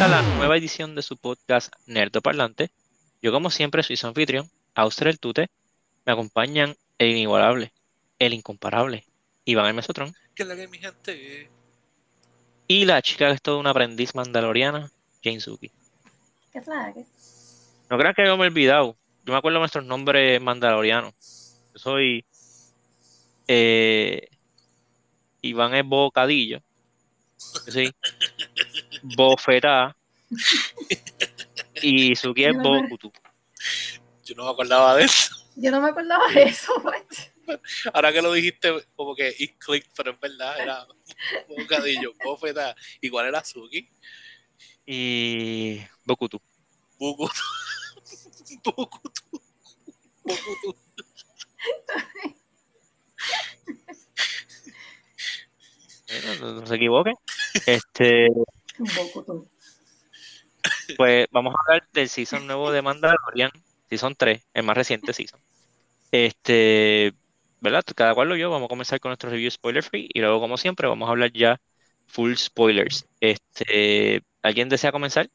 A la nueva edición de su podcast Nerdo Parlante. Yo, como siempre, soy su anfitrión, Auster el Tute. Me acompañan el inigualable, el incomparable, Iván el Mesotrón. Que la que mi gente. Y la chica que es toda una aprendiz mandaloriana, Jane Suki. ¿Qué es la que? No crean que yo me he olvidado. Yo me acuerdo de nuestros nombres mandalorianos. Yo soy. Eh, Iván es Bocadillo. Sí. Bofetá. Y Suki es Bokutu. Yo no me acordaba de eso. Yo no me acordaba de eso. Ahora que lo dijiste, como que it clicked, pero en verdad era bocadillo, bofeta. ¿Y cuál era Suki? Y Bokutu. Bokutu. Bokutu. Bokutu. No, no se equivoquen. Este, Un poco tú. pues vamos a hablar del season nuevo de Mandalorian, season 3, el más reciente season. Este, ¿verdad? Cada cual lo yo, vamos a comenzar con nuestro review spoiler free y luego, como siempre, vamos a hablar ya full spoilers. Este, ¿alguien desea comenzar?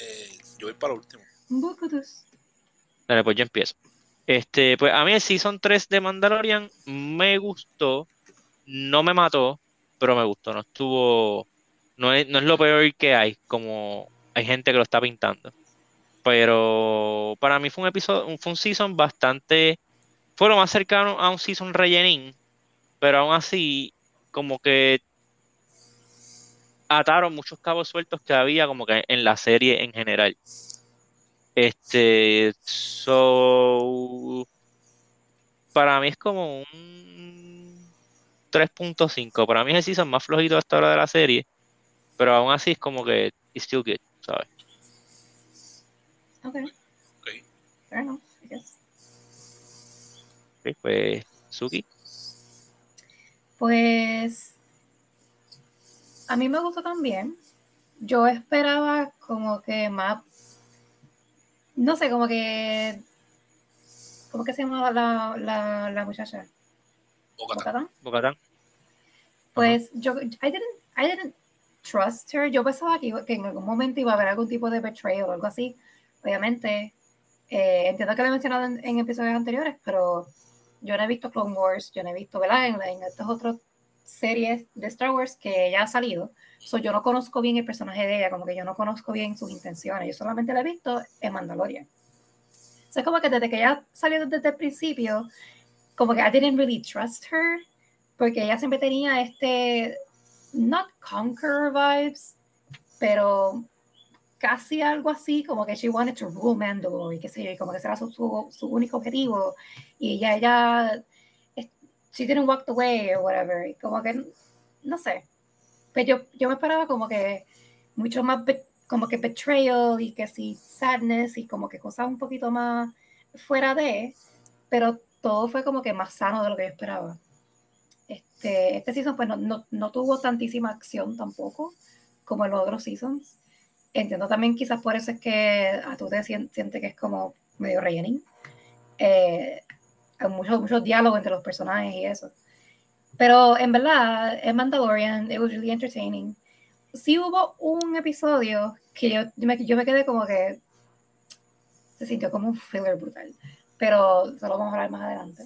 Eh, yo voy para último. Un poco tú. Dale, pues yo empiezo. Este, pues a mí el Season 3 de Mandalorian me gustó, no me mató, pero me gustó, no estuvo, no es, no es lo peor que hay, como hay gente que lo está pintando. Pero para mí fue un episodio, fue un season bastante, fue lo más cercano a un season rellenín, pero aún así, como que ataron muchos cabos sueltos que había como que en la serie en general. Este, so, para mí es como un 3.5. Para mí es el season más flojito hasta ahora de la serie, pero aún así es como que it's still good, ¿sabes? Ok, Ok. fair enough, I guess. Ok, pues, Suki. Pues a mí me gustó también. Yo esperaba como que más, no sé, como que, ¿cómo que se llamaba la, la, la muchacha? ¿Bocatán? Bocatán. Pues yo, I didn't, I didn't trust her. Yo pensaba que, que en algún momento iba a haber algún tipo de betrayal o algo así. Obviamente, eh, entiendo que lo he mencionado en, en episodios anteriores, pero yo no he visto Clone Wars, yo no he visto, ¿verdad? En, en estas otras series de Star Wars que ya ha salido. So, yo no conozco bien el personaje de ella, como que yo no conozco bien sus intenciones. Yo solamente la he visto en Mandalorian. O sea, es como que desde que ella salió desde el principio, como que I didn't really trust her, porque ella siempre tenía este, not conqueror vibes, pero casi algo así, como que she wanted to rule Mandalore, y qué sé como que ese era su, único objetivo, y ella, ella, she didn't walk the way, or whatever, y como que, no sé, pero yo, yo me esperaba como que mucho más, be- como que betrayal, y que sí, sadness, y como que cosas un poquito más fuera de, pero todo fue como que más sano de lo que yo esperaba. Este, este season pues no, no, no tuvo tantísima acción tampoco como en los otros seasons. Entiendo también quizás por eso es que a tú te sien- sientes que es como medio rellenín. Eh, hay muchos muchos diálogos entre los personajes y eso. Pero en verdad, en Mandalorian, it was really entertaining. Sí hubo un episodio que yo, yo me, yo me quedé como que se sintió como un filler brutal. Pero eso lo vamos a hablar más adelante.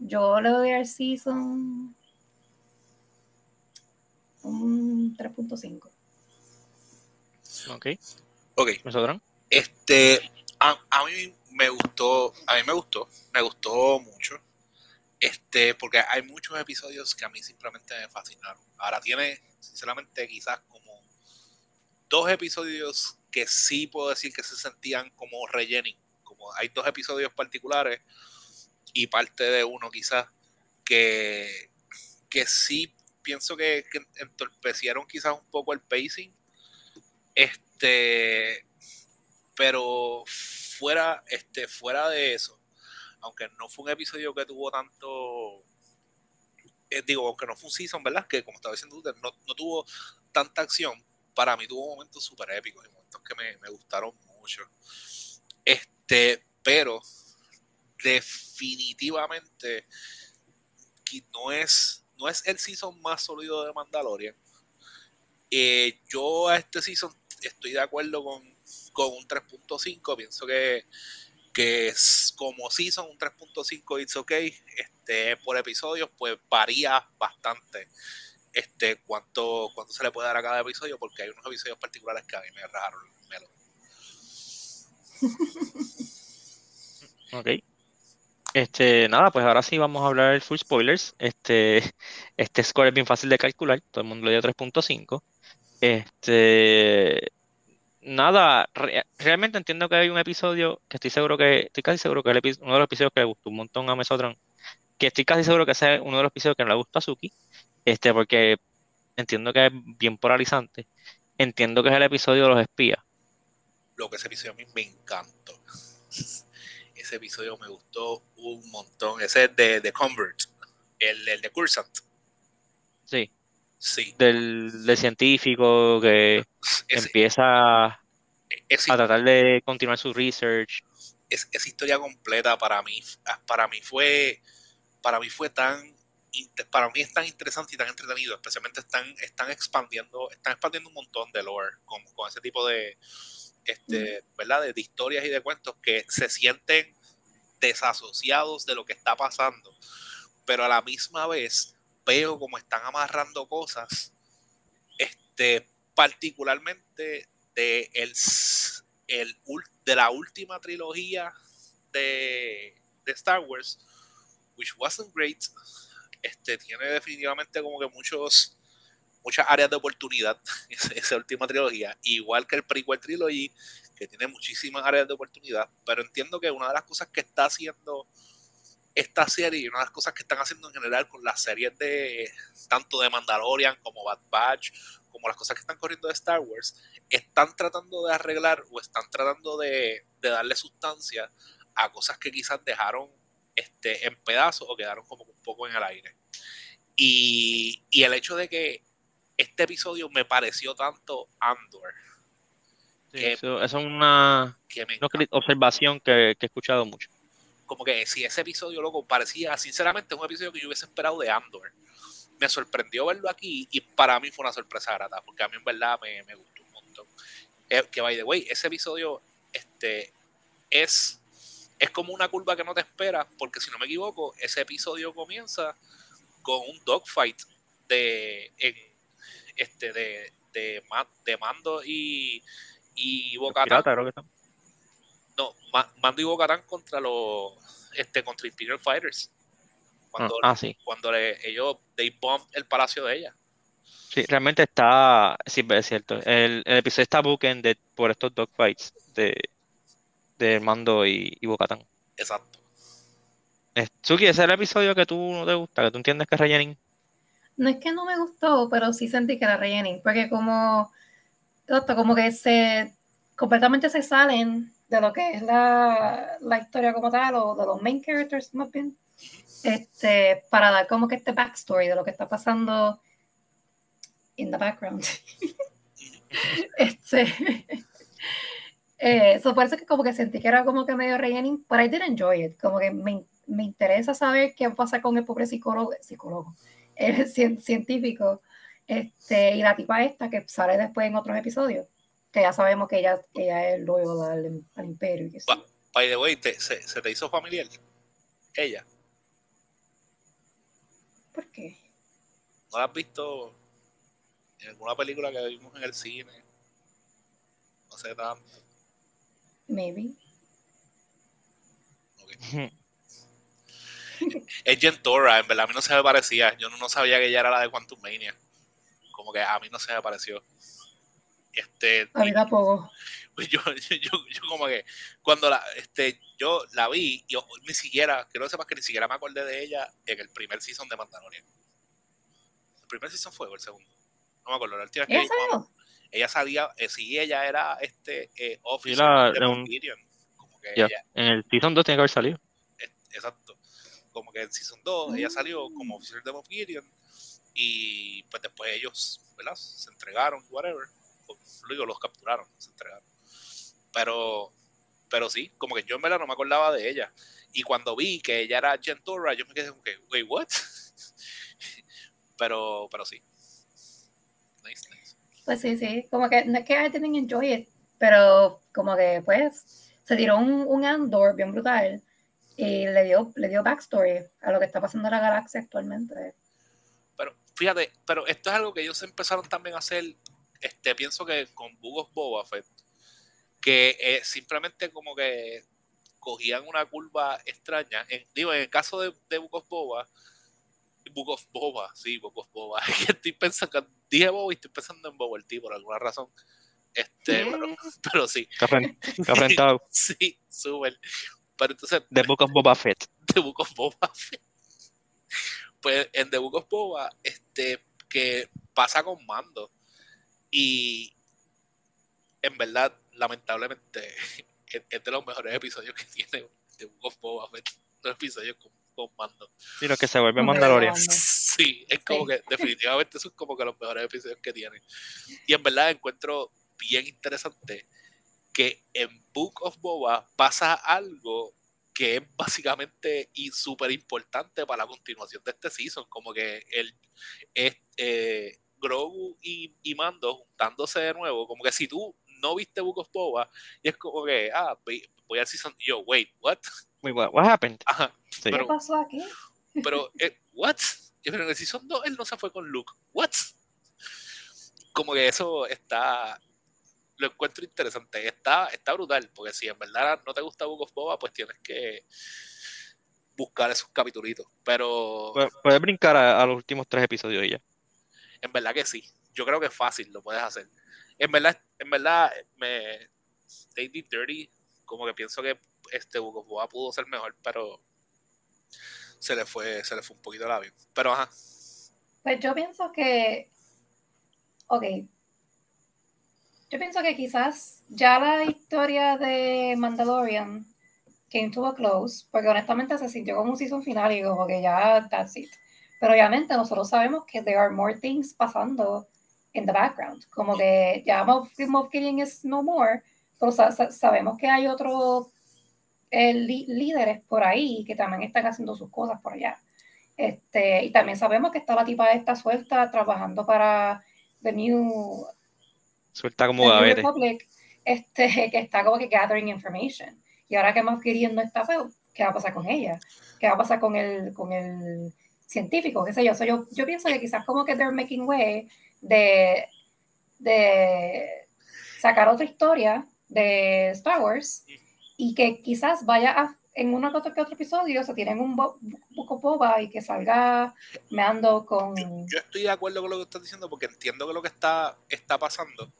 Yo le doy al season un 3.5. Ok. Ok. ¿Nosotros? Este, a, a mí me gustó, a mí me gustó, me gustó mucho. Este, porque hay muchos episodios que a mí simplemente me fascinaron. Ahora tiene, sinceramente, quizás como dos episodios que sí puedo decir que se sentían como rellening. Como hay dos episodios particulares y parte de uno quizás que, que sí pienso que, que entorpecieron quizás un poco el pacing. Este, pero fuera, este, fuera de eso, aunque no fue un episodio que tuvo tanto, eh, digo, aunque no fue un season, ¿verdad? Que como estaba diciendo usted, no, no tuvo tanta acción, para mí tuvo momentos súper épicos y momentos que me, me gustaron mucho. Este, pero definitivamente no es, no es el season más sólido de Mandalorian, Eh, yo a este season estoy de acuerdo con, con un 3.5. Pienso que, que es como season, un 3.5 it's ok. Este, por episodios, pues varía bastante este, cuánto, cuánto se le puede dar a cada episodio, porque hay unos episodios particulares que a mí me rajaron el melo. Ok. Este, nada, pues ahora sí vamos a hablar de full spoilers. Este, este score es bien fácil de calcular, todo el mundo le dio 3.5. Este, nada, realmente entiendo que hay un episodio que estoy seguro que, estoy casi seguro que es uno de los episodios que le gustó un montón a Mesotron, que estoy casi seguro que es uno de los episodios que no le gustó a Suki, este, porque entiendo que es bien polarizante. Entiendo que es el episodio de los espías. Lo que ese episodio a mí me encantó. Ese episodio me gustó un montón. Ese es de, de Convert, el, el de Cursant. Sí. Sí. Del, del científico que empieza a tratar de continuar su research. Es, esa historia completa para mí, para mí fue, para mí fue tan para mí es tan interesante y tan entretenido, especialmente están, están expandiendo, están expandiendo un montón de lore con, con ese tipo de, este, ¿verdad? De, historias y de cuentos que se sienten desasociados de lo que está pasando, pero a la misma vez veo como están amarrando cosas, este, particularmente de, el, el, de la última trilogía de, de Star Wars, which wasn't great, este, tiene definitivamente como que muchos, muchas áreas de oportunidad, esa, última trilogía, igual que el prequel trilogy, que tiene muchísimas áreas de oportunidad, pero entiendo que una de las cosas que está haciendo esta serie y una de las cosas que están haciendo en general con las series de tanto de Mandalorian como Bad Batch, como las cosas que están corriendo de Star Wars, están tratando de arreglar o están tratando de, de darle sustancia a cosas que quizás dejaron este, en pedazos o quedaron como un poco en el aire. Y, el hecho de que este episodio me pareció tanto Andor. eso, es una, observación que, he escuchado mucho. Como que si ese episodio loco parecía, sinceramente, un episodio que yo hubiese esperado de Andor. Me sorprendió verlo aquí y para mí fue una sorpresa grata, porque a mí en verdad me, me gustó un montón. Eh, que by the way, ese episodio este, es es como una curva que no te espera, porque si no me equivoco, ese episodio comienza con un dogfight de, este, de, de, Mando y, y Bocatán. No, Mando y Bocatán contra los este, contra Imperial Fighters. Cuando, ah, sí. cuando ellos they bomb el palacio de ella. Sí, realmente está, sí, es cierto. El, el episodio está bookended por estos dogfights de, de Mando y, y Bocatán. Exacto. Suki, ese es el episodio que tú no te gusta, que tú entiendes que es rellening. No es que no me gustó, pero sí sentí que era rellening, porque como, como que se completamente se salen de lo que es la, la historia como tal, o de los main characters más bien, este, para dar como que este backstory de lo que está pasando in the background. este, eh, eso parece que como que sentí que era como que medio rellening, pero I did enjoy it. Como que me, me interesa saber qué pasa con el pobre psicólogo, psicólogo, el científico, este, y la tipa esta que sale después en otros episodios, que ya sabemos que ella, ella es loyal al, al imperio. Y By the way, se, ¿se te hizo familiar? Ella. ¿Por qué? ¿No la has visto en alguna película que vimos en el cine? No sé tanto. Maybe. Es Gentora, en verdad a mí no se me parecía. Yo no, sabía que ella era la de Quantum Mania. Como que a mí no se me pareció. Este, a mí tampoco. Pues yo, yo, yo, como que cuando la, este, yo la vi, yo ni siquiera, quiero que sepas que ni siquiera me acordé de ella en el primer season de Mandalorian. ¿El primer season fue o el segundo? No me acuerdo. La última que ella salía, eh, sí, ella era este eh, oficial de un, como que ella, en el Season 2 tiene que haber salido. exacto. Como que en Season 2 ella salió como oficial de Moff Gideon y pues después ellos, ¿verdad? Se entregaron, whatever. Luego los capturaron, se entregaron. Pero, pero sí, como que yo en verdad no me acordaba de ella. Y cuando vi que ella era Gentora, yo me quedé como que, wait, what? pero, pero sí. Nice, Pues sí, sí, como que no es que I didn't enjoy it, pero como que pues se tiró un, un Andor bien brutal y le dio, le dio backstory a lo que está pasando en la galaxia actualmente. Pero fíjate, pero esto es algo que ellos empezaron también a hacer, este, pienso que con Bugos Boba Fett, que eh, simplemente como que cogían una curva extraña. En, digo, en el caso de, de Book of Boba, of Boba, sí, Book of Boba, estoy pensando, dije Boba y estoy pensando en Boba el tío por alguna razón. Este, pero, pero sí. Cafrentado. sí, súper. Pero entonces. The Book of Boba Fett. The Book of Boba Fett. Pues en The Book of Boba, este, que pasa con mando. Y en verdad, lamentablemente, es, de los mejores episodios que tiene The Book of Boba Fett. Los episodios con, con mando. Y lo que se vuelve Mandalorian. Sí, es como que definitivamente son como que los mejores episodios que tienen. Y en verdad encuentro bien interesante que en Book of Boba pasa algo que es básicamente y súper importante para la continuación de este season, como que el eh, Grogu y, y, Mando juntándose de nuevo, como que si tú no viste Book of Boba, y es como que, ah, voy al season, yo, wait, what? Wait, what, what happened? ¿Qué pasó aquí? Pero, eh, what? Pero en el season 2 él no se fue con Luke, what? Como que eso está, lo encuentro interesante. Está, está brutal, porque si en verdad no te gusta Book of Boba, pues tienes que buscar esos capitulitos. Pero. Puedes brincar a, los últimos tres episodios ya. En verdad que sí. Yo creo que es fácil, lo puedes hacer. En verdad, en verdad, me. David Dirty, como que pienso que este Book of Boba pudo ser mejor, pero se le fue, se le fue un poquito el avión. Pero ajá. Pues yo pienso que. Ok, yo pienso que quizás ya la historia de Mandalorian came to a close, porque honestamente se sintió como un season final y como que ya that's it. Pero obviamente nosotros sabemos que there are more things pasando in the background, como que ya Moff, Gideon is no more, pero sabemos que hay otros eh, líderes por ahí que también están haciendo sus cosas por allá. Este, y también sabemos que está la tipa esta suelta trabajando para The New Suelta como gavete. este, que está como que gathering information. Y ahora que más queriendo esta está, pues, ¿qué va a pasar con ella? ¿Qué va a pasar con el, con el científico? ¿Qué sé yo? yo? Yo pienso que quizás como que they're making way de, de sacar otra historia de Star Wars y que quizás vaya a, en uno que otro, que otro episodio se tienen un poco boba y que salga meando con... Yo, estoy de acuerdo con lo que estás diciendo porque entiendo que lo que está, está pasando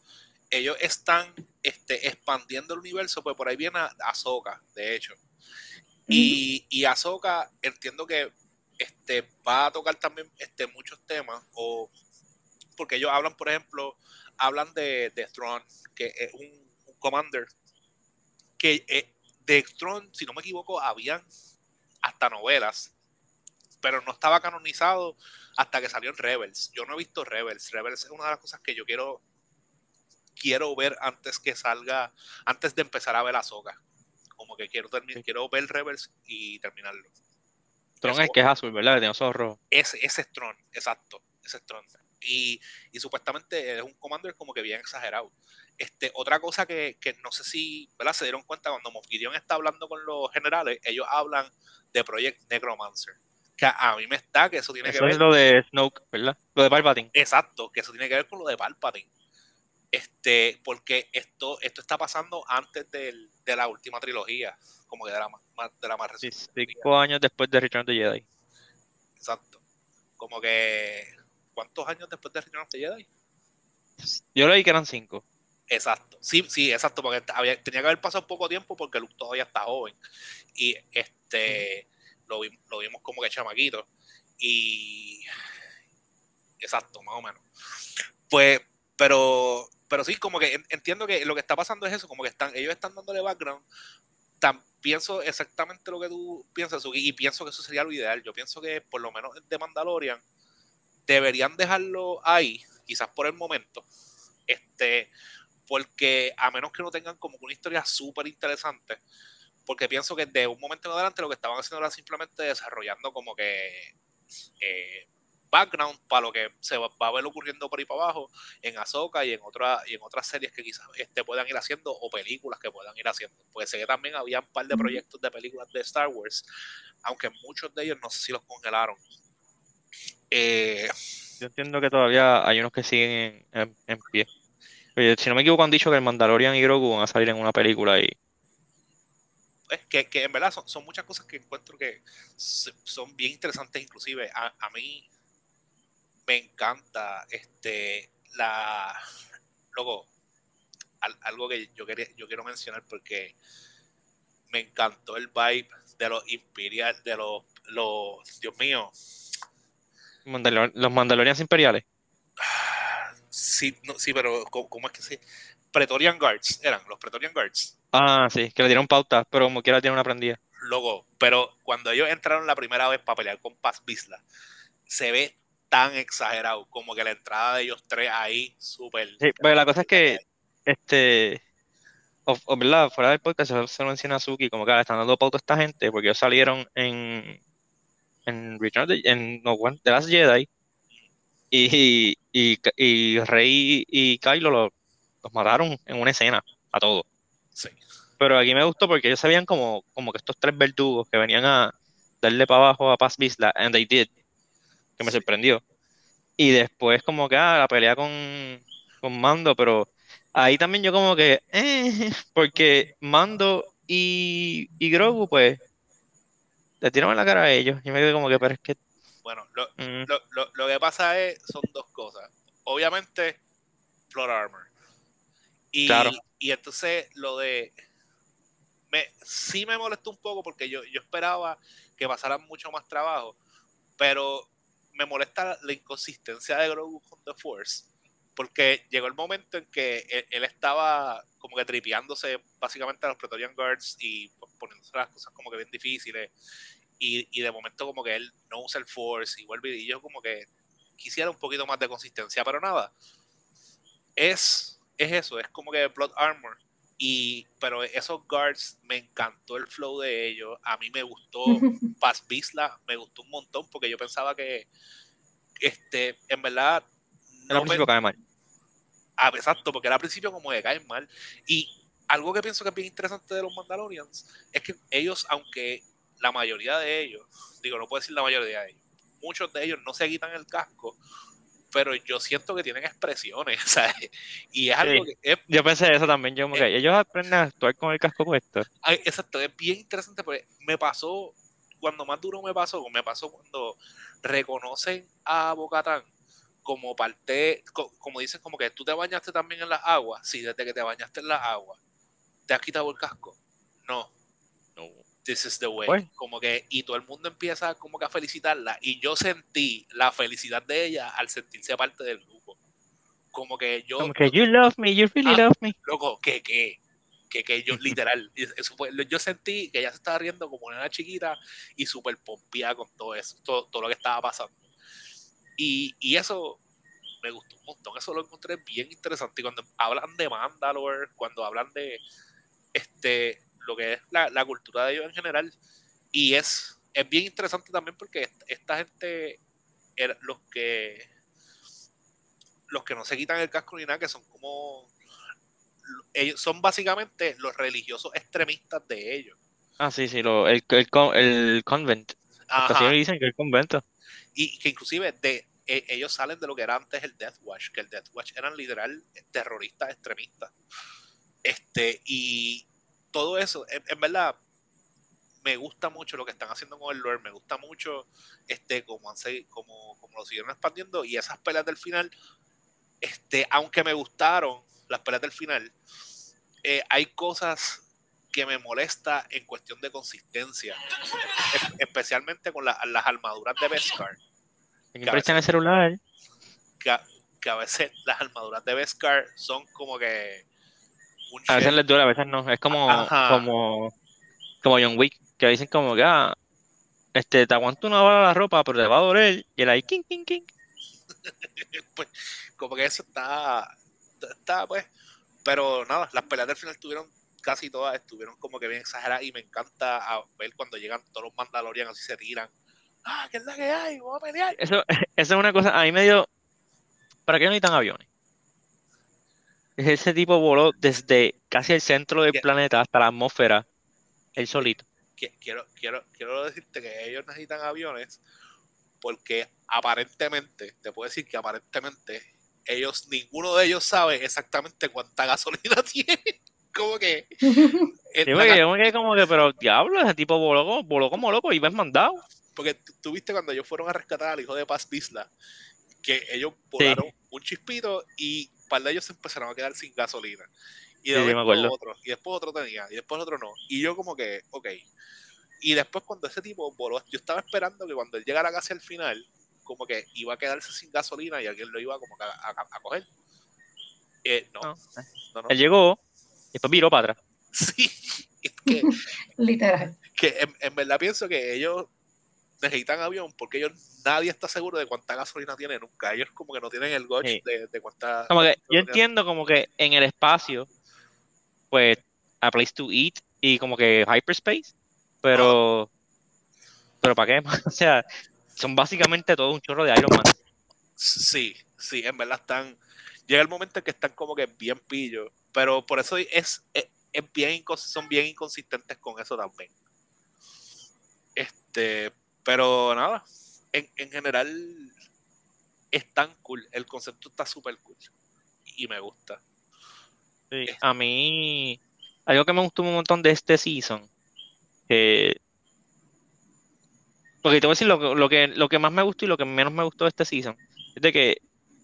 ellos están este, expandiendo el universo, pues por ahí viene Ahsoka, de hecho. Y, y Ahsoka entiendo que este, va a tocar también este, muchos temas, o porque ellos hablan, por ejemplo, hablan de, de Throne, que es un, commander, que eh, de Throne, si no me equivoco, habían hasta novelas, pero no estaba canonizado hasta que salió en Rebels. Yo no he visto Rebels. Rebels es una de las cosas que yo quiero quiero ver antes que salga, antes de empezar a ver la soga. Como que quiero terminar, quiero ver Rebels y terminarlo. Tron es que es azul, ¿verdad? Tiene ojos rojos. Ese, ese es Tron, exacto. Ese es Tron. Y, y, supuestamente es un commander como que bien exagerado. Este, otra cosa que, que no sé si ¿verdad? se dieron cuenta cuando Moff está hablando con los generales, ellos hablan de Project Necromancer. Que a, mí me está que eso tiene que ver. es lo de Snoke, ¿verdad? Lo de Palpatine. Exacto, que eso tiene que ver con lo de Palpatine este, porque esto, esto está pasando antes del, de la última trilogía, como que de la, de la más reciente. cinco años después de Return of the Jedi. Exacto. Como que, ¿cuántos años después de Return of the Jedi? Yo leí que eran cinco. Exacto, sí, sí, exacto, porque había, tenía que haber pasado poco tiempo porque Luke todavía está joven. Y este, lo, lo vimos como que chamaquito. Y, exacto, más o menos. Pues, pero pero sí, como que entiendo que lo que está pasando es eso, como que están, ellos están dándole background. Tan, pienso exactamente lo que tú piensas, y pienso que eso sería lo ideal. Yo pienso que por lo menos de Mandalorian deberían dejarlo ahí, quizás por el momento. Este, porque a menos que no tengan como una historia súper interesante, porque pienso que de un momento en adelante lo que estaban haciendo era simplemente desarrollando como que eh, background para lo que se va, a ver ocurriendo por ahí para abajo en Ahsoka y en, otra, y en otras series que quizás este, puedan ir haciendo o películas que puedan ir haciendo. Pues sé que también había un par de proyectos de películas de Star Wars, aunque muchos de ellos no sé si los congelaron. Eh, Yo entiendo que todavía hay unos que siguen en, pie. si no me equivoco, han dicho que el Mandalorian y Grogu van a salir en una película y que, que, en verdad son, son, muchas cosas que encuentro que son bien interesantes, inclusive a, a mí me encanta este la luego algo que yo quería yo quiero mencionar porque me encantó el vibe de los imperial de los los Dios mío. Los Mandalorians imperiales. Sí no, sí pero ¿cómo, es que se Pretorian Guards eran los Pretorian Guards Ah, sí, que le dieron pauta, pero como quiera tiene una prendida. Loco, pero cuando ellos entraron la primera vez para pelear con Paz Bisla, se ve tan exagerado como que la entrada de ellos tres ahí, súper. Sí, pero la cosa es que, este, o, verdad, fuera del podcast se, lo menciona a Suki, como que le están dando pauta a esta gente, porque ellos salieron en, en Return de, en no, The Last Jedi, y, y, y Rey y Kylo los, los mataron en una escena a todos. Pero aquí me gustó porque ellos sabían como, como que estos tres verdugos que venían a darle para abajo a Paz Vizla, and they did, que me sorprendió. Y después como que, ah, la pelea con, con Mando, pero ahí también yo como que, eh, porque Mando y, y Grogu, pues, le tiraron la cara a ellos. Y me quedé como que, pero es que... Bueno, lo, mm. lo, lo, lo que pasa es, son dos cosas. Obviamente, Floor Armor. Y, claro. y entonces lo de me, sí me molestó un poco porque yo, yo esperaba que pasaran mucho más trabajo, pero me molesta la inconsistencia de Grogu con The Force, porque llegó el momento en que él, estaba como que tripeándose básicamente a los Pretorian Guards y poniéndose las cosas como que bien difíciles, y, y de momento como que él no usa el Force y vuelve y yo como que quisiera un poquito más de consistencia, pero nada, es, es eso, es como que Blood Armor y, pero esos guards me encantó el flow de ellos. A mí me gustó Paz Bisla, me gustó un montón porque yo pensaba que, este, en verdad. No al principio cae mal. Ah, exacto, porque era al principio como que cae mal. Y algo que pienso que es bien interesante de los Mandalorians es que ellos, aunque la mayoría de ellos, digo, no puedo decir la mayoría de ellos, muchos de ellos no se quitan el casco pero yo siento que tienen expresiones, ¿sabes? Y es algo que... yo pensé eso también, yo como que ellos aprenden a actuar con el casco puesto. exacto, es bien interesante porque me pasó, cuando más duro me pasó, me pasó cuando reconocen a Bocatán como parte, como dicen, como que tú te bañaste también en las aguas, sí, desde que te bañaste en las aguas, ¿te has quitado el casco? No. No this is the way. Pues. Como que, y todo el mundo empieza como que a felicitarla. Y yo sentí la felicidad de ella al sentirse parte del grupo. Como que yo. Como que you love me, you really ah, love me. Loco, que, que, que, que yo literal, eso fue, yo sentí que ella se estaba riendo como una chiquita y súper pompía con todo eso, todo, todo, lo que estaba pasando. Y, y eso me gustó un montón, eso lo encontré bien interesante. Y cuando hablan de Mandalore, cuando hablan de este lo que es la, cultura de ellos en general. Y es, es bien interesante también porque esta gente, los que los que no se quitan el casco ni nada, que son como ellos son básicamente los religiosos extremistas de ellos. Ah, sí, sí, el, el, convent. dicen que el convento. Y que inclusive de, e, ellos salen de lo que era antes el Death Watch, que el Death Watch eran literal terroristas extremistas. Este, y, todo eso, en, verdad, me gusta mucho lo que están haciendo con el lore, me gusta mucho este como, como, como lo siguieron expandiendo y esas peleas del final, este, aunque me gustaron las peleas del final, eh, hay cosas que me molesta en cuestión de consistencia, especialmente con las armaduras de Beskar. Que prestan el celular. Que, a veces las armaduras de Beskar son como que a veces les dura, a veces no. Es como, como, como John Wick, que dicen como que, ah, este, te aguanto una bala la ropa, pero te va a doler. Y él ahí, king, king, king. pues, como que eso está, está, pues. Pero nada, las peleas del final estuvieron casi todas, estuvieron como que bien exageradas y me encanta ver cuando llegan todos los Mandalorianos y se tiran ah, ¿qué es la que hay? Vamos a pelear. Eso, eso es una cosa, a mí me dio, ¿para qué no necesitan aviones? Ese tipo voló desde casi el centro del ¿Qué? planeta hasta la atmósfera, él solito. Quiero, quiero, quiero decirte que ellos necesitan aviones porque aparentemente, te puedo decir que aparentemente ellos, ninguno de ellos sabe exactamente cuánta gasolina tiene. Como que... ga- yo me quedé como que, pero diablo, ese tipo voló, como- voló como loco y ves mandado. Porque tú viste cuando ellos fueron a rescatar al hijo de Paz Bisla, que ellos volaron un chispito y par de ellos se empezaron a quedar sin gasolina. Y sí, me acuerdo. otro, y después otro tenía, y después otro no. Y yo como que, ok. Y después cuando ese tipo voló, yo estaba esperando que cuando él llegara casi al final, como que iba a quedarse sin gasolina y alguien lo iba como que a, a- a coger. Eh, no, No. no, no. Él llegó y después viró para atrás. Sí, es que, Literal. que en, en verdad pienso que ellos necesitan avión porque ellos nadie está seguro de cuánta gasolina tiene nunca. Ellos como que no tienen el gauge Sí. de, de cuánta. Como que yo entiendo como que en el espacio, pues, a place to eat y como que hyperspace, pero, pero ¿para qué? O sea, son básicamente todo un chorro de Iron Man. Sí, sí, en verdad están. Llega el momento en que están como que bien pillos. Pero por eso es, es, es bien son bien inconsistentes con eso también. Este, pero nada, en, en general es tan cool. El concepto está súper cool. Y me gusta. Sí, a mí, algo que me gustó un montón de este season, que, porque te voy a decir lo, que- lo que, lo que más me gustó y lo que menos me gustó de este season, es de que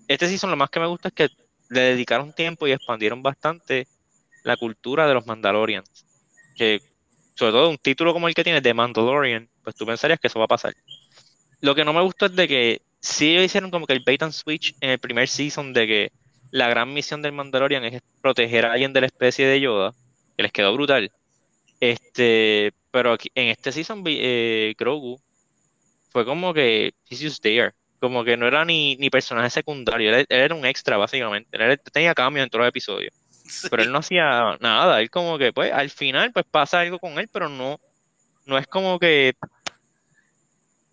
este season lo más que me gusta es que le dedicaron tiempo y expandieron bastante la cultura de los Mandalorians, que sobre todo un título como el que tiene, The Mandalorian, pues tú pensarías que eso va a pasar. Lo que no me gustó es de que sí hicieron como que el bait and switch en el primer season de que la gran misión del Mandalorian es proteger a alguien de la especie de Yoda, que les quedó brutal. Este, pero aquí, en este season eh, Grogu fue como que he's just como que no era ni, ni personaje secundario, él, era un extra básicamente, tenía cambios en todos los episodios, pero él no hacía nada, él como que pues al final pues pasa algo con él, pero no, no es como que, o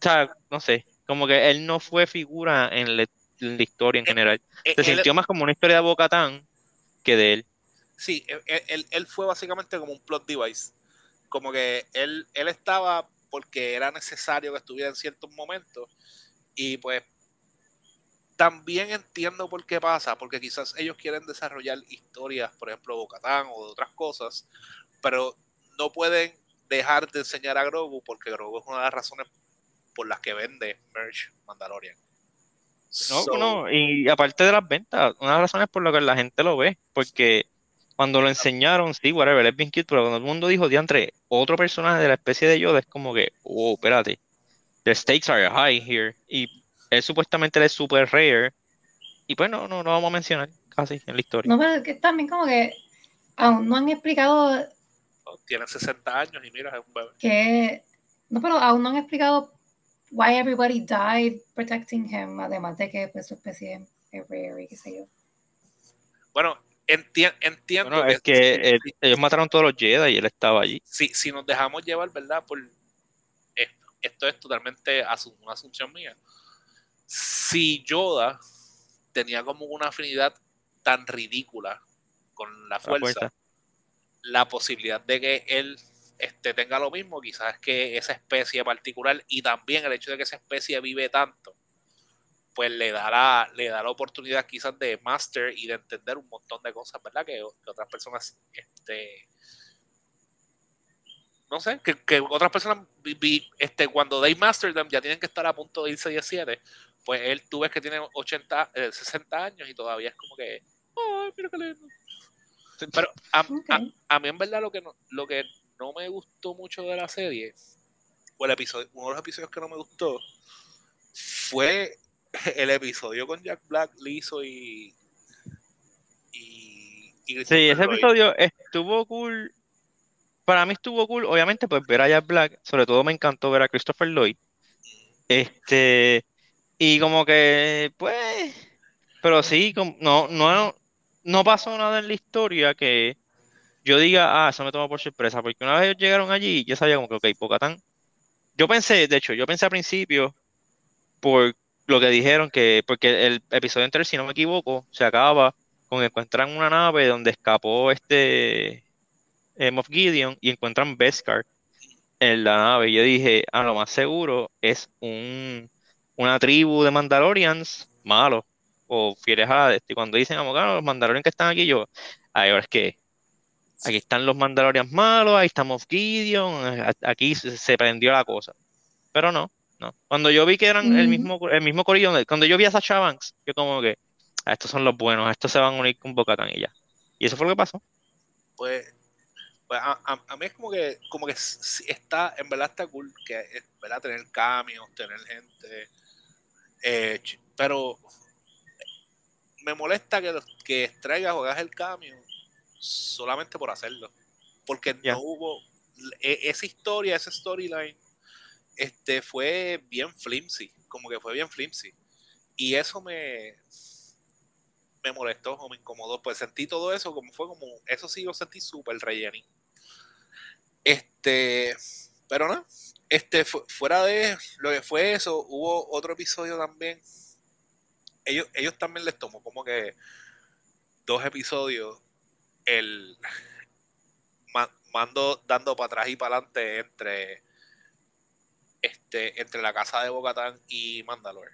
sea, no sé, como que él no fue figura en la, en la historia en general. Eh, Se él- sintió más como una historia de Bo-Katan que de él. Sí, él, él- él fue básicamente como un plot device. Como que él, él estaba porque era necesario que estuviera en ciertos momentos. Y pues también entiendo por qué pasa, porque quizás ellos quieren desarrollar historias, por ejemplo, Bocatán o de otras cosas, pero no pueden dejar de enseñar a Grogu porque Grogu es una de las razones por las que vende merch Mandalorian. No, So, no, y aparte de las ventas, una de las razones por las que la gente lo ve, porque cuando lo enseñaron, sí, whatever, es bien cute, pero cuando el mundo dijo, diantre, otro personaje de la especie de Yoda, es como que, oh, espérate, the stakes are high here, y él supuestamente él es super rare, y pues no, no, no vamos a mencionar casi en la historia. No, pero es que también como que aún no han explicado Tiene 60 años y mira, es un bebé. que... No, pero aún no han explicado why everybody died protecting him, además de que pues, su especie es rare y qué sé yo. Bueno, enti- entiendo Bueno, es que él- ellos mataron todos los Jedi y él estaba allí. si, si nos dejamos llevar, ¿verdad? Por esto, esto es totalmente una asunción mía. Si Yoda tenía como una afinidad tan ridícula con la fuerza, la posibilidad de que él este, tenga lo mismo, quizás que esa especie particular y también el hecho de que esa especie vive tanto, pues le da la, le da la oportunidad quizás de master y de entender un montón de cosas, ¿verdad? Que, que otras personas, este, no sé, que, que otras personas, este, cuando they master them, ya tienen que estar a punto de irse 17, pues él, tú ves que tiene 80, eh, 60 años y todavía es como que, ay, mira qué lindo. Pero a, a- a mí en verdad lo que no, lo que no me gustó mucho de la serie, o el episodio, uno de los episodios que no me gustó, fue el episodio con Jack Black, Lizzo y. y, y Sí, ese episodio estuvo cool. Para mí estuvo cool, obviamente, pues ver a Jack Black, sobre todo me encantó ver a Christopher Lloyd. Este, y como que, pues, pero sí, no, no, no pasó nada en la historia que yo diga, ah, eso me tomó por sorpresa, porque una vez llegaron allí, yo sabía como que, ok, Pocatán yo pensé, de hecho, yo pensé al principio, por lo que dijeron, que porque el episodio anterior, si no me equivoco, se acaba con encuentran una nave donde escapó este eh, Moff Gideon y encuentran Beskar en la nave. Yo dije, ah, lo más seguro es un, una tribu de Mandalorians malos o fieles a este. Y cuando dicen, vamos, ah, los Mandalorians que están aquí, yo, ahora es que aquí están los Mandalorians malos, ahí está Moff Gideon, aquí se, prendió la cosa. Pero no, no. Cuando yo vi que eran el mismo el mismo corillo, cuando yo vi a Sacha Banks, yo como que, ah, estos son los buenos, estos se van a unir con Bocatan y ya. Y eso fue lo que pasó. Pues pues, a, mí es como que, como que está, en verdad está cool que, eh, ¿verdad? Tener cambios, tener gente, eh, pero me molesta que, que extraigas o hagas el cambio solamente por hacerlo, porque no hubo, e, esa historia, esa storyline, este, fue bien flimsy, como que fue bien flimsy, y eso me, me molestó o me incomodó. Pues sentí todo eso como fue como, eso sí lo sentí súper rellenín. Este, pero no, este, fuera de lo que fue eso, hubo otro episodio también. Ellos, ellos también les tomó como que dos episodios el mando dando para atrás y para adelante entre este entre la casa de Bocatán y Mandalore.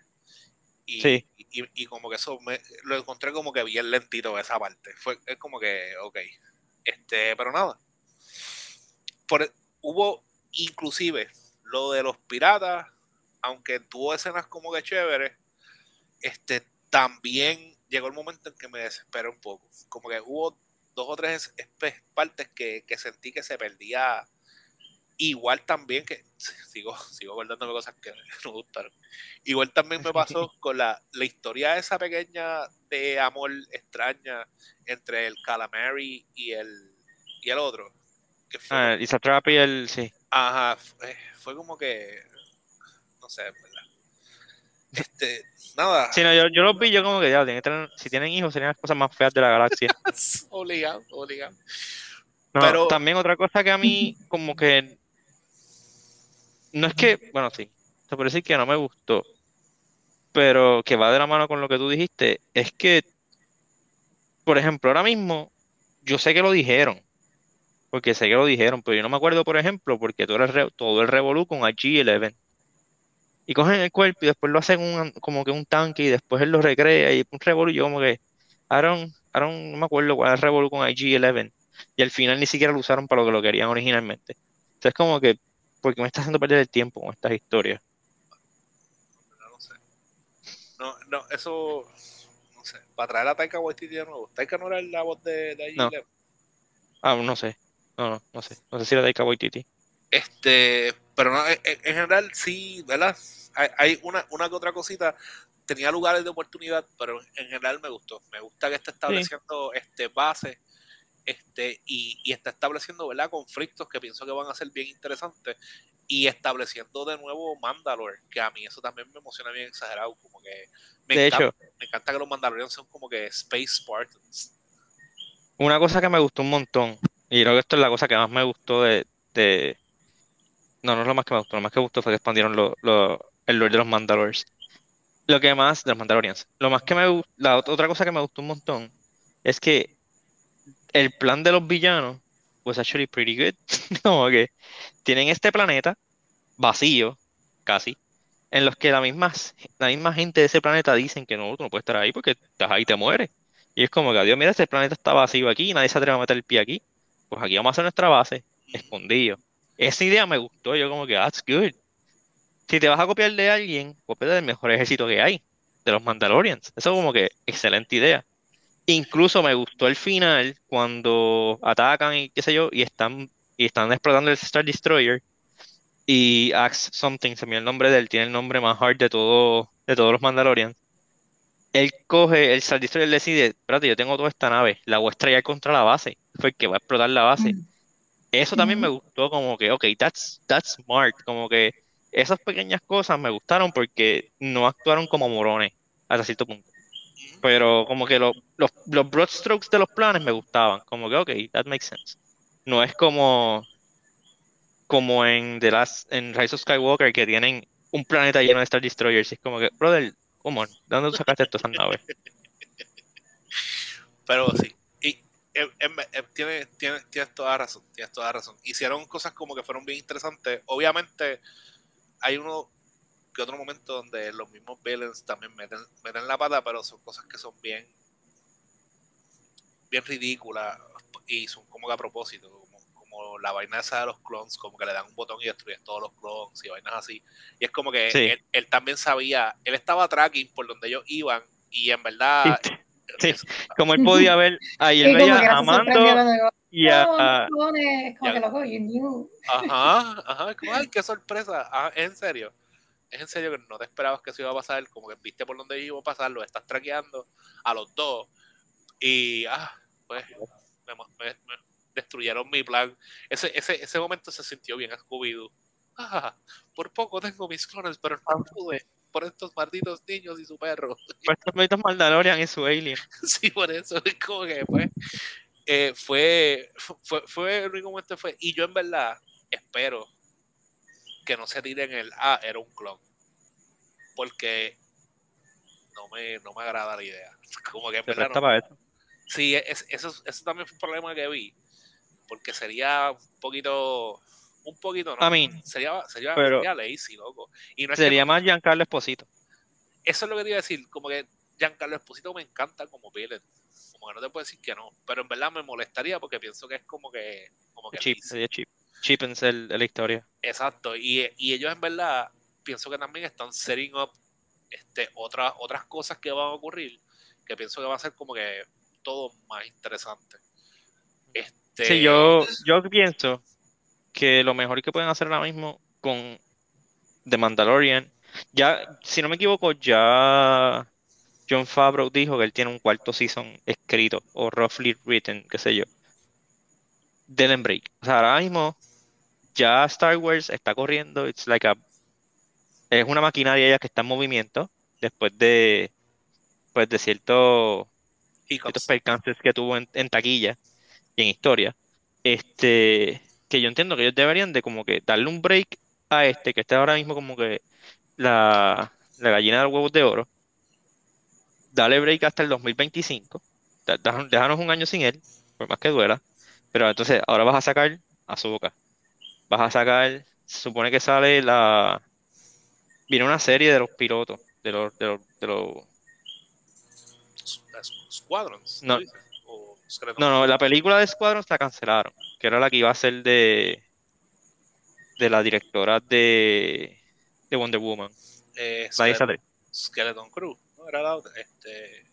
Y, y, como que eso me, lo encontré como que bien lentito esa parte. Fue es como que, ok. Este, pero nada hubo inclusive lo de los piratas, aunque tuvo escenas como que chéveres, este, también llegó el momento en que me desesperé un poco. Como que hubo dos o tres partes que, sentí que se perdía. Igual también que sigo, sigo guardándome cosas que no gustaron. Igual también me pasó con la, la historia de esa pequeña de amor extraña entre el Calamari y el, y el otro fue, ah, y el. Sí. Ajá, fue, como que. No sé, ¿verdad? Este, nada. Sí, no, yo, yo los vi, yo como que ya, si tienen hijos, serían las cosas más feas de la galaxia. obligado, obligado. Pero también otra cosa que a mí, como que. No es que. Bueno, sí. Se puede decir que no me gustó. Pero que va de la mano con lo que tú dijiste. Es que. Por ejemplo, ahora mismo. Yo sé que lo dijeron porque sé que lo dijeron, pero yo no me acuerdo, por ejemplo, porque todo el, todo el revolú con IG-11. Y cogen el cuerpo y después lo hacen un, como que un tanque y después él lo recrea y un revolú. Yo como que, Aaron, Aaron, no me acuerdo cuál es el revolú con IG-11. Y al final ni siquiera lo usaron para lo que lo querían originalmente. Entonces como que, porque me está haciendo perder el tiempo con estas historias. No sé. No, no, eso, no sé. Para traer a Taika Waititi de nuevo. Taika no era la voz de, de IG-11. Ah, no sé. No, no, no sé. No sé si era Taika Waititi. Este, pero no, en, general sí, ¿verdad? Hay, una, una que otra cosita. Tenía lugares de oportunidad, pero en general me gustó. Me gusta que esté estableciendo este base este, y, y, está estableciendo ¿verdad? conflictos que pienso que van a ser bien interesantes y estableciendo de nuevo Mandalore, que a mí eso también me emociona bien exagerado, como que me, de encanta, hecho, me encanta que los Mandalorians son como que Space Spartans. Una cosa que me gustó un montón y creo que esto es la cosa que más me gustó de, No, no es lo más que me gustó, lo más que me gustó fue que expandieron lo, el lore de los Mandalorians. Lo que más, de los Mandalorians. Lo más que me la otra cosa que me gustó un montón es que el plan de los villanos was actually pretty good. Como que tienen este planeta vacío, casi, en los que la misma, la misma gente de ese planeta dicen que no, tú no puedes estar ahí porque estás ahí y te mueres. Y es como que, Dios, mira, este planeta está vacío aquí, nadie se atreve a meter el pie aquí pues aquí vamos a hacer nuestra base, escondido. Esa idea me gustó, yo como que, that's good. Si te vas a copiar de alguien, copia del mejor ejército que hay, de los Mandalorians. Eso es como que excelente idea. Incluso me gustó el final cuando atacan y qué sé yo, y están, y están explotando el Star Destroyer. Y Axe Something, se me el nombre de él, tiene el nombre más hard de, todo, de todos los Mandalorians. Él coge, el Star Destroyer decide, espérate, yo tengo toda esta nave, la voy a estrellar contra la base fue que va a explotar la base. Mm. Eso también me gustó, como que, ok, that's, that's smart, como que esas pequeñas cosas me gustaron porque no actuaron como morones hasta cierto punto. Pero como que los, los, los broad strokes de los planes me gustaban, como que, ok, that makes sense. No es como, como en The Last, en Rise of Skywalker, que tienen un planeta lleno de Star Destroyers. Es como que, brother, ¿cómo? ¿De dónde sacaste todas esas naves? Pero sí, y em, em, em, tienes, tienes, tienes toda razón, tienes toda razón. Hicieron cosas como que fueron bien interesantes. Obviamente, hay uno que otro momento donde los mismos villains también meten, meten la pata, pero son cosas que son bien bien ridículas y son como que a propósito, como, la vaina esa de los clones, como que le dan un botón y destruyen todos los clones y vainas así. Y es como que Sí. él, él también sabía, él estaba tracking por donde ellos iban y en verdad... Sí. Como él podía ver, a se sorprendió Mando cuando digo, y a. Ajá, ajá, como, ay, qué sorpresa. Ah, ¿es en serio? ¿Es en serio que no te esperabas que eso iba a pasar? Como que viste por dónde iba a pasar, lo estás traqueando a los dos. Y, ah, pues, me destruyeron mi plan. Ese, ese, ese momento se sintió bien Scooby-Doo. Ah, por poco tengo mis clones, pero no pude. Por estos malditos niños y su perro. por estos malditos Mandalorian y su alien. sí, por eso es como que pues, eh, fue, fue, fue el único momento que fue. Y yo en verdad espero que no se tiren el ah, era un clon. Porque no me, no me agrada la idea. Como que en verdad no-. Sí, es- eso, eso también fue un problema que vi. Porque sería un poquito. Un poquito, ¿no? A mí, sería, sería, pero- sería lazy, loco. Y no es que sería no- más Giancarlo Esposito. eso es lo que te iba a decir, como que Giancarlo Esposito me encanta como villain, como que no te puedo decir que no, pero en verdad me molestaría porque pienso que es como que, como que Chip, lazy. sería Chip. Chip en el, la historia. exacto, y, y ellos en verdad pienso que también están setting up este, otras, otras cosas que van a ocurrir, que pienso que va a ser como que todo más interesante. Este, Sí, yo, yo pienso que lo mejor que pueden hacer ahora mismo con The Mandalorian, ya, si no me equivoco, ya John Favreau dijo que él tiene un cuarto season escrito o roughly written, qué sé yo. Del break. O sea, ahora mismo ya Star Wars está corriendo, it's like a, es una maquinaria ya que está en movimiento después de, pues de ciertos hiccups. estos percances que tuvo en, en taquilla y en historia, este, que yo entiendo que ellos deberían de como que darle un break a este, que está ahora mismo como que la, la gallina de los huevos de oro, darle break hasta el 2025, da- da- déjanos un año sin él, por más que duela, pero entonces ahora vas a sacar a su boca, vas a sacar, se supone que sale la, viene una serie de los pilotos, de los, de los, de los Squadrons, No. ¿tú dices? O Skeleton No, no, la película de Squadron la cancelaron, que era la que iba a ser de, de la directora de, de Wonder Woman. Eh, Skeleton. Skeleton Crew, ¿no? Era la otra, este,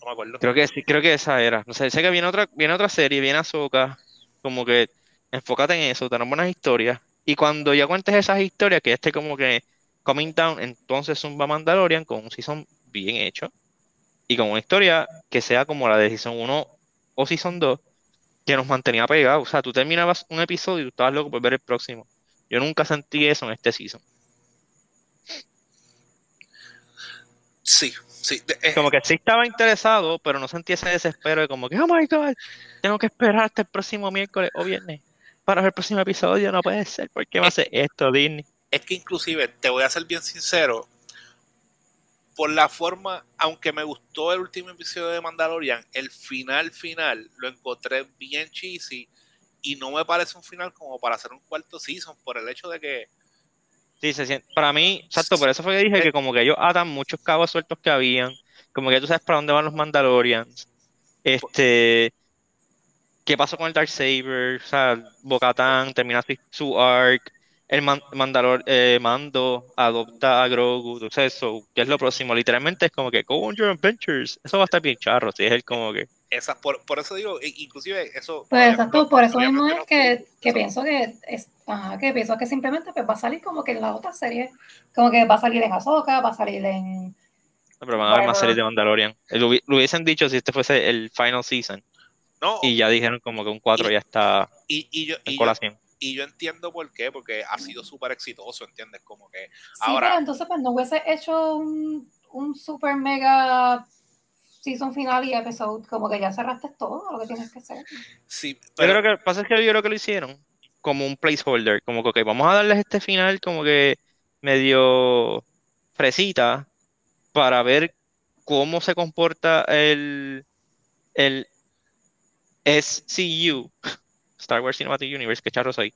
no me acuerdo. Creo que sí, creo que esa era. No sé, sé que viene otra, viene otra serie, viene Ahsoka, como que enfócate en eso, tenemos buenas historias. Y cuando ya cuentes esas historias, que ya esté como que coming down, entonces Zumba Mandalorian con un season bien hecho y con una historia que sea como la de season 1 o season 2, que nos mantenía pegados. O sea, tú terminabas un episodio y tú estabas loco por ver el próximo. Yo nunca sentí eso en este season. Sí, sí. eh, Como que sí estaba interesado, pero no sentí ese desespero de como que, oh my God, tengo que esperar hasta el próximo miércoles o viernes para ver el próximo episodio. No puede ser. ¿Por qué me hace esto, Disney? es que inclusive, te voy a ser bien sincero, por la forma, aunque me gustó el último episodio de Mandalorian, el final final lo encontré bien cheesy y no me parece un final como para hacer un cuarto season por el hecho de que Sí, se siente. Para mí, exacto, por eso fue que dije que como que ellos atan muchos cabos sueltos que habían, como que tú sabes para dónde van los Mandalorians. Este, ¿qué pasó con el Darksaber? O sea, Bo-Katan termina su arc, el Man- Mandalor, eh, Mando adopta a Grogu, entonces eso, ¿qué es lo próximo? Literalmente es como que go on your adventures. Eso va a estar bien charro, si es el como que esas, por, por eso digo, e- inclusive eso... Pues exacto, por eso mismo es que, no- que pienso que es, ajá, que pienso que simplemente pues va a salir como que en la otra serie, como que va a salir en Ahsoka, va a salir en pero van a haber más series de Mandalorian. Eh, Lo, lo hubiesen dicho si este fuese el final season. No, Y ya dijeron como que un 4 ya está y, y yo, en y, yo, colación. Y yo entiendo por qué, porque ha sido súper exitoso, ¿entiendes? Como que Sí, Ahora- pero entonces pues no hubiese hecho un, un super mega season final y episode, como que ya cerraste todo lo que tienes que hacer. sí, Yo pero creo que pasa es que yo creo que lo hicieron como un placeholder, como que ok, vamos a darles este final como que medio fresita para ver cómo se comporta el, el SCU, Star Wars Cinematic Universe, que charro soy.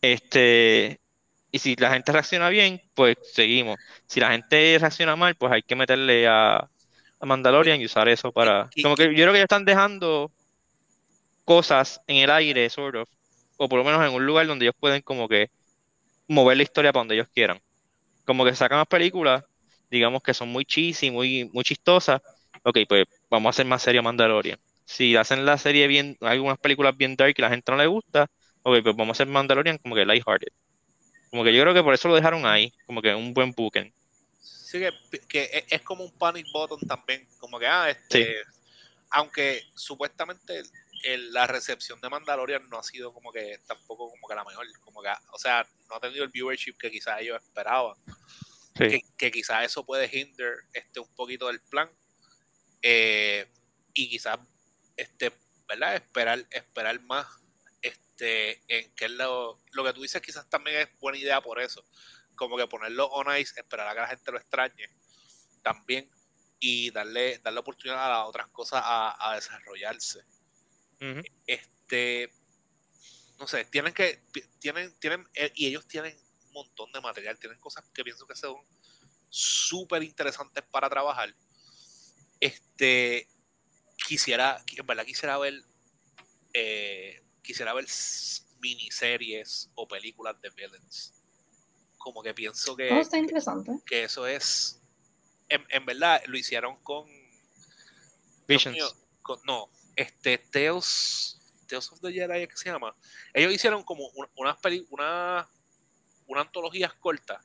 Este, y si la gente reacciona bien, pues seguimos. Si la gente reacciona mal, pues hay que meterle a, a Mandalorian y usar eso para. Como que yo creo que ya están dejando cosas en el aire, sort of, o por lo menos en un lugar donde ellos pueden como que mover la historia para donde ellos quieran. Como que sacan más películas, digamos que son muy cheesy, muy, muy chistosas. Ok, pues vamos a hacer más serio Mandalorian. Si hacen la serie bien, algunas películas bien dark y la gente no le gusta, ok, pues vamos a hacer Mandalorian como que lighthearted. Como que yo creo que por eso lo dejaron ahí, como que un buen booking. Sí, que, es como un panic button también, como que, ah, este, aunque supuestamente la recepción de Mandalorian no ha sido como que tampoco como que la mejor, como que, o sea, no ha tenido el viewership que quizás ellos esperaban. Que, quizás eso puede hinder este un poquito del plan. Eh, y quizás este, ¿verdad? Esperar, esperar más este, en que lo, lo que tú dices quizás también es buena idea por eso. Como que ponerlo on ice, esperar a que la gente lo extrañe también y darle, darle oportunidad a las otras cosas a desarrollarse. Este, no sé, tienen que, tienen, tienen, eh, y ellos tienen un montón de material, tienen cosas que pienso que son súper interesantes para trabajar. Este, quisiera, en verdad quisiera ver, eh, quisiera ver miniseries o películas de villains. Como que pienso que, oh, está interesante. que eso es, en, verdad lo hicieron con Visions. no, este Tales, Tales of the Jedi, ¿qué se llama? Ellos hicieron como unas una, una antologías cortas.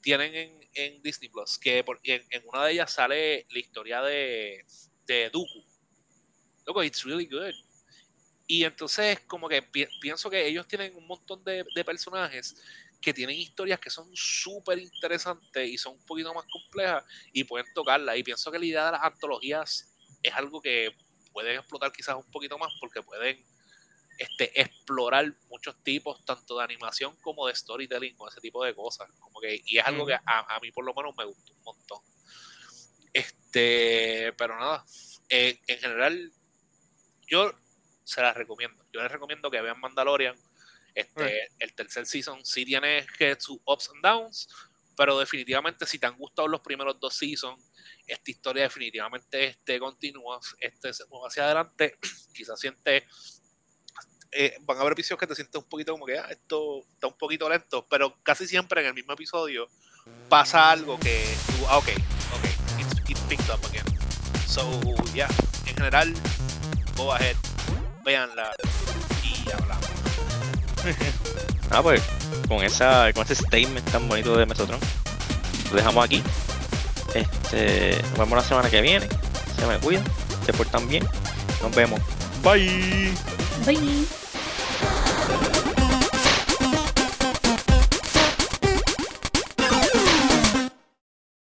Tienen en, en Disney Plus, que en, una de ellas sale la historia de, de Dooku. Loco, it's really good. Y entonces, como que pienso que ellos tienen un montón de, de personajes que tienen historias que son súper interesantes y son un poquito más complejas y pueden tocarlas. Y pienso que la idea de las antologías es algo que pueden explotar quizás un poquito más porque pueden este, explorar muchos tipos, tanto de animación como de storytelling o ese tipo de cosas. Como que, y es algo que a, mí por lo menos me gustó un montón. Este, pero nada, en general, yo se las recomiendo. Yo les recomiendo que vean Mandalorian. Este, El tercer season sí tiene que sus ups and downs, pero definitivamente si te han gustado los primeros dos seasons, esta historia definitivamente este, continúa, este se mueve hacia adelante, quizás siente, eh, van a haber episodios que te sientes un poquito como que ah, esto está un poquito lento, pero casi siempre en el mismo episodio pasa algo que tú, ah, ok, ok, it's, it's picked up again. So, yeah, en general, go ahead, véanla y hablamos. ah, pues, con, esa, con ese statement tan bonito de Mesotron, lo dejamos aquí. Este, nos vemos la semana que viene. Se me cuidan, se portan bien. Nos vemos. Bye. Bye.